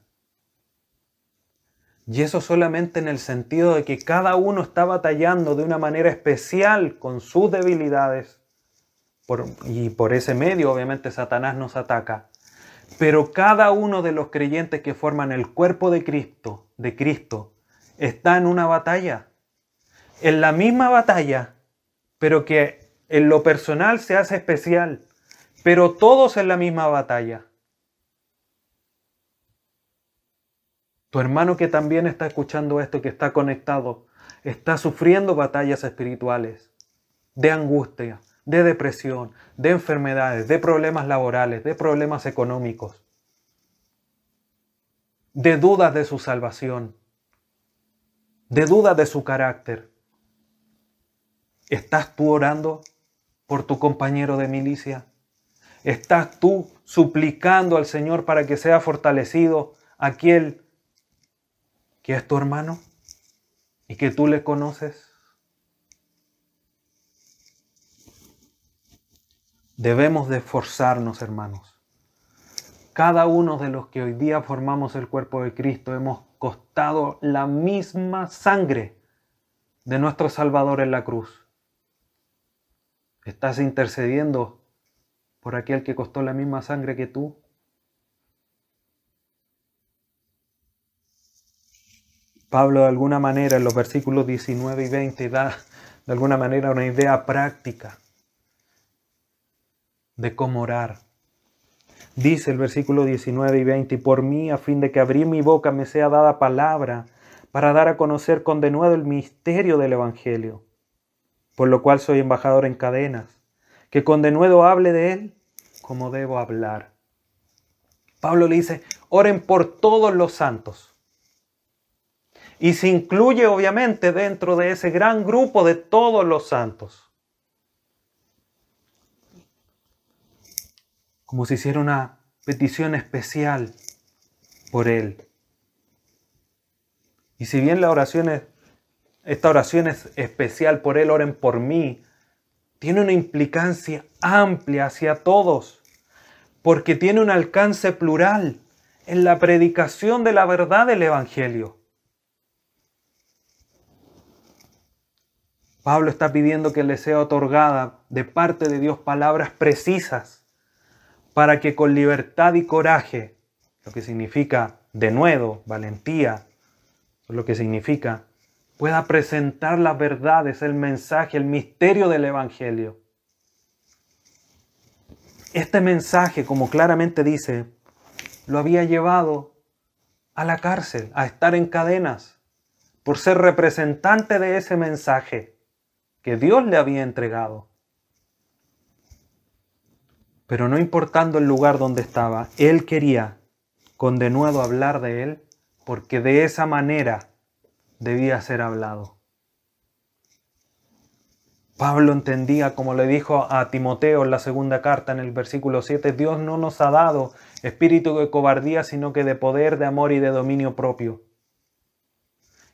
y eso solamente en el sentido de que cada uno está batallando de una manera especial con sus debilidades, y por ese medio obviamente Satanás nos ataca. Pero cada uno de los creyentes que forman el cuerpo de Cristo, de Cristo, está en una batalla. En la misma batalla, pero que en lo personal se hace especial, pero todos en la misma batalla. Tu hermano que también está escuchando esto, que está conectado, está sufriendo batallas espirituales, de angustia, de depresión, de enfermedades, de problemas laborales, de problemas económicos, de dudas de su salvación, de dudas de su carácter. ¿Estás tú orando por tu compañero de milicia? ¿Estás tú suplicando al Señor para que sea fortalecido aquel que es tu hermano y que tú le conoces? Debemos de esforzarnos, hermanos. Cada uno de los que hoy día formamos el cuerpo de Cristo hemos costado la misma sangre de nuestro Salvador en la cruz. ¿Estás intercediendo por aquel que costó la misma sangre que tú? Pablo de alguna manera en los versículos 19 y 20 da de alguna manera una idea práctica de cómo orar. Dice el versículo 19 y 20, y por mí, a fin de que abrir mi boca me sea dada palabra para dar a conocer con denuedo el misterio del Evangelio, por lo cual soy embajador en cadenas, que con denuedo hable de él como debo hablar. Pablo le dice, oren por todos los santos. Y se incluye obviamente dentro de ese gran grupo de todos los santos. Como si hiciera una petición especial por él. Y si bien la oración es, esta oración es especial por él, oren por mí, tiene una implicancia amplia hacia todos, porque tiene un alcance plural en la predicación de la verdad del Evangelio. Pablo está pidiendo que le sea otorgada de parte de Dios palabras precisas para que con libertad y coraje, lo que significa denuedo, valentía, lo que significa, pueda presentar las verdades, el mensaje, el misterio del Evangelio. Este mensaje, como claramente dice, lo había llevado a la cárcel, a estar en cadenas, por ser representante de ese mensaje que Dios le había entregado. Pero no importando el lugar donde estaba, él quería con denuedo hablar de él porque de esa manera debía ser hablado. Pablo entendía, como le dijo a Timoteo en la segunda carta en el versículo 7, Dios no nos ha dado espíritu de cobardía, sino que de poder, de amor y de dominio propio.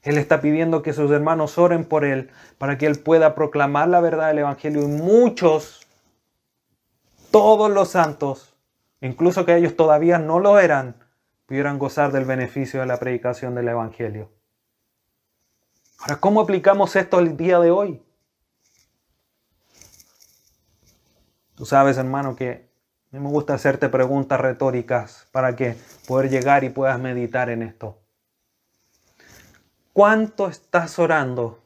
Él está pidiendo que sus hermanos oren por Él para que Él pueda proclamar la verdad del Evangelio y muchos, todos los santos, incluso que ellos todavía no lo eran, pudieran gozar del beneficio de la predicación del Evangelio. Ahora, ¿cómo aplicamos esto al día de hoy? Tú sabes, hermano, que a mí me gusta hacerte preguntas retóricas para que poder llegar y puedas meditar en esto. ¿Cuánto estás orando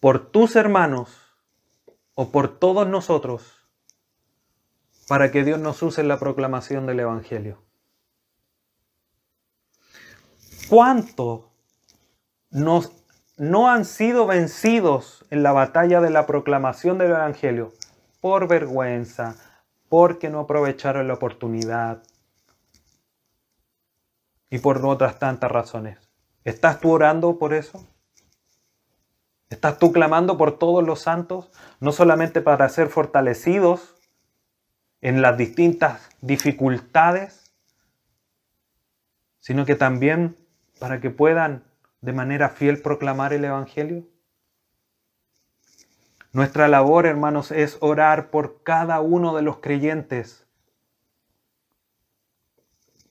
por tus hermanos o por todos nosotros para que Dios nos use en la proclamación del Evangelio? ¿Cuánto nos, no han sido vencidos en la batalla de la proclamación del Evangelio por vergüenza, porque no aprovecharon la oportunidad y por otras tantas razones. ¿Estás tú orando por eso? ¿Estás tú clamando por todos los santos? No solamente para ser fortalecidos en las distintas dificultades, sino que también para que puedan de manera fiel proclamar el Evangelio? Nuestra labor, hermanos, es orar por cada uno de los creyentes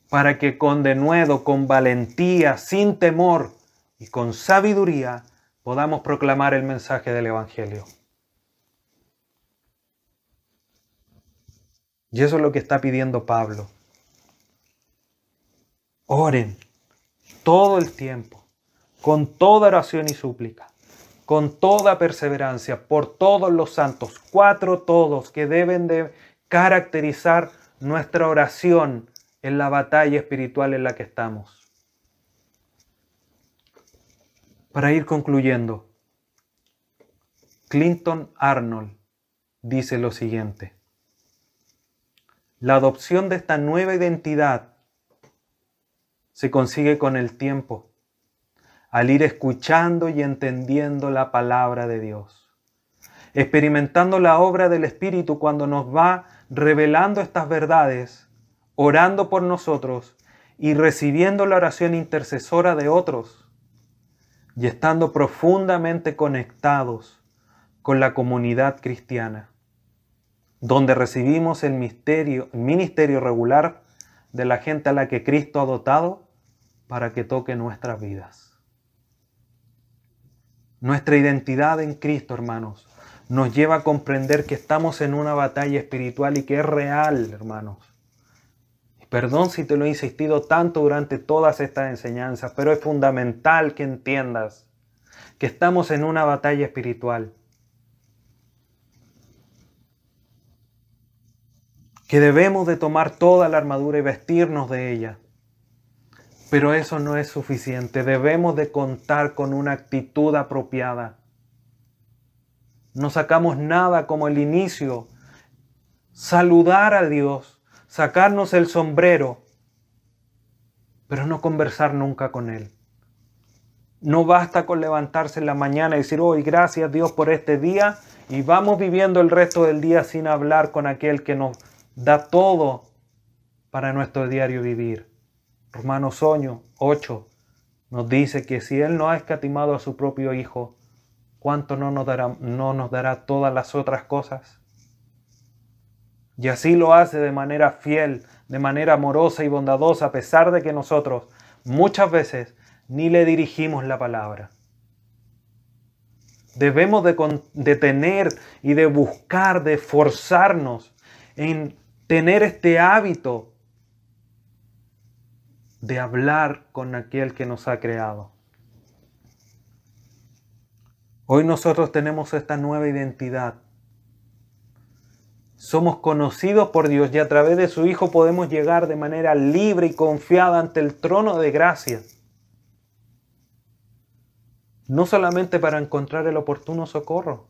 para que con denuedo, con valentía, sin temor y con sabiduría podamos proclamar el mensaje del Evangelio. Y eso es lo que está pidiendo Pablo. Oren todo el tiempo, con toda oración y súplica, con toda perseverancia, por todos los santos, cuatro todos que deben de caracterizar nuestra oración en la batalla espiritual en la que estamos. Para ir concluyendo, Clinton Arnold dice lo siguiente. La adopción de esta nueva identidad se consigue con el tiempo, al ir escuchando y entendiendo la palabra de Dios, experimentando la obra del Espíritu cuando nos va revelando estas verdades, orando por nosotros y recibiendo la oración intercesora de otros, y estando profundamente conectados con la comunidad cristiana, donde recibimos el, misterio, ministerio regular de la gente a la que Cristo ha dotado para que toque nuestras vidas. Nuestra identidad en Cristo, hermanos, nos lleva a comprender que estamos en una batalla espiritual y que es real, hermanos. Perdón si te lo he insistido tanto durante todas estas enseñanzas, pero es fundamental que entiendas que estamos en una batalla espiritual. Que debemos de tomar toda la armadura y vestirnos de ella pero eso no es suficiente. Debemos de contar con una actitud apropiada. No sacamos nada como el inicio. Saludar a Dios, sacarnos el sombrero, pero no conversar nunca con Él. No basta con levantarse en la mañana y decir, hoy gracias Dios por este día y vamos viviendo el resto del día sin hablar con aquel que nos da todo para nuestro diario vivir. Romanos 8 nos dice que si Él no ha escatimado a su propio Hijo, ¿cuánto no nos dará, no nos dará todas las otras cosas? Y así lo hace de manera fiel, de manera amorosa y bondadosa, a pesar de que nosotros muchas veces ni le dirigimos la palabra. Debemos de, de tener y de buscar, de esforzarnos en tener este hábito de hablar con aquel que nos ha creado. Hoy nosotros tenemos esta nueva identidad. Somos conocidos por Dios y a través de su Hijo podemos llegar de manera libre y confiada ante el trono de gracia. No solamente para encontrar el oportuno socorro,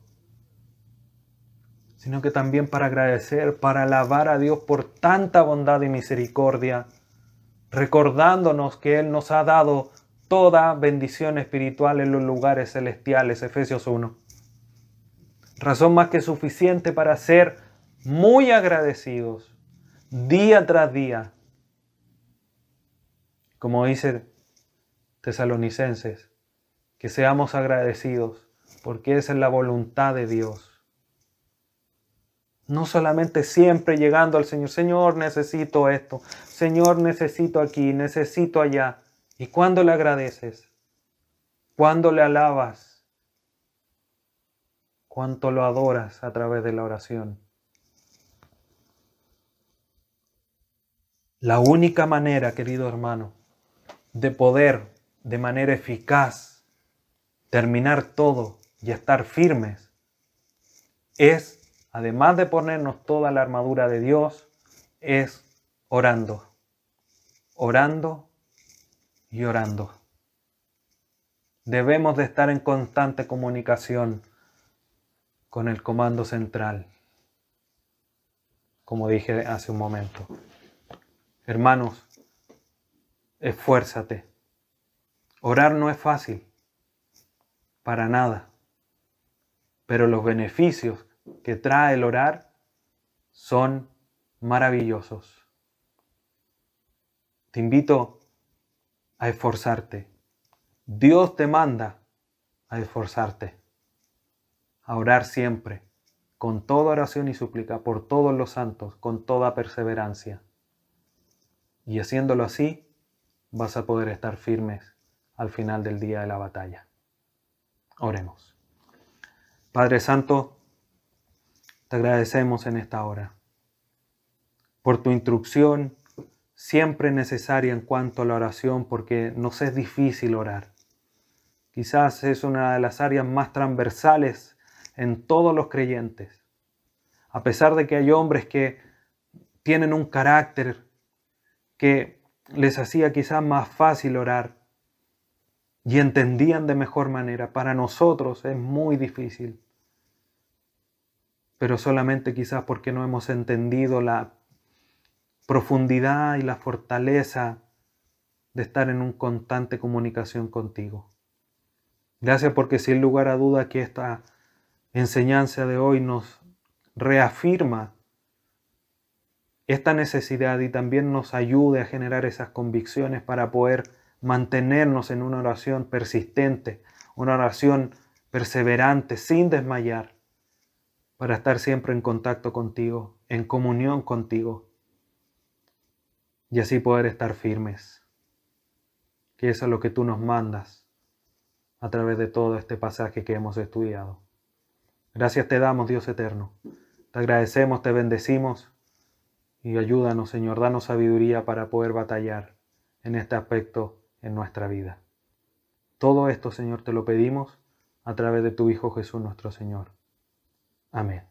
sino que también para agradecer, para alabar a Dios por tanta bondad y misericordia recordándonos que Él nos ha dado toda bendición espiritual en los lugares celestiales, Efesios 1. Razón más que suficiente para ser muy agradecidos día tras día. Como dice tesalonicenses, que seamos agradecidos, porque esa es la voluntad de Dios. No solamente siempre llegando al Señor, Señor, necesito esto, Señor, necesito aquí, necesito allá. ¿Y cuándo le agradeces? ¿Cuándo le alabas? ¿Cuánto lo adoras a través de la oración? La única manera, querido hermano, de poder de manera eficaz terminar todo y estar firmes es, además de ponernos toda la armadura de Dios, es orando, orando y orando. Debemos de estar en constante comunicación con el comando central, como dije hace un momento. Hermanos, esfuérzate. Orar no es fácil, para nada, pero los beneficios que trae el orar son maravillosos. Te invito a esforzarte. Dios te manda a esforzarte, a orar siempre, con toda oración y súplica, por todos los santos, con toda perseverancia. Y haciéndolo así, vas a poder estar firmes al final del día de la batalla. Oremos. Padre Santo, te agradecemos en esta hora por tu instrucción siempre necesaria en cuanto a la oración porque nos es difícil orar. Quizás es una de las áreas más transversales en todos los creyentes. A pesar de que hay hombres que tienen un carácter que les hacía quizás más fácil orar y entendían de mejor manera. Para nosotros es muy difícil, pero solamente quizás porque no hemos entendido la profundidad y la fortaleza de estar en un constante comunicación contigo. Gracias porque sin lugar a duda que esta enseñanza de hoy nos reafirma esta necesidad y también nos ayude a generar esas convicciones para poder mantenernos en una oración persistente, una oración perseverante, sin desmayar, para estar siempre en contacto contigo, en comunión contigo, y así poder estar firmes. Que es lo que tú nos mandas a través de todo este pasaje que hemos estudiado. Gracias te damos, Dios eterno. Te agradecemos, te bendecimos y ayúdanos, Señor, danos sabiduría para poder batallar en este aspecto en nuestra vida. Todo esto, Señor, te lo pedimos a través de tu Hijo Jesús nuestro Señor. Amén.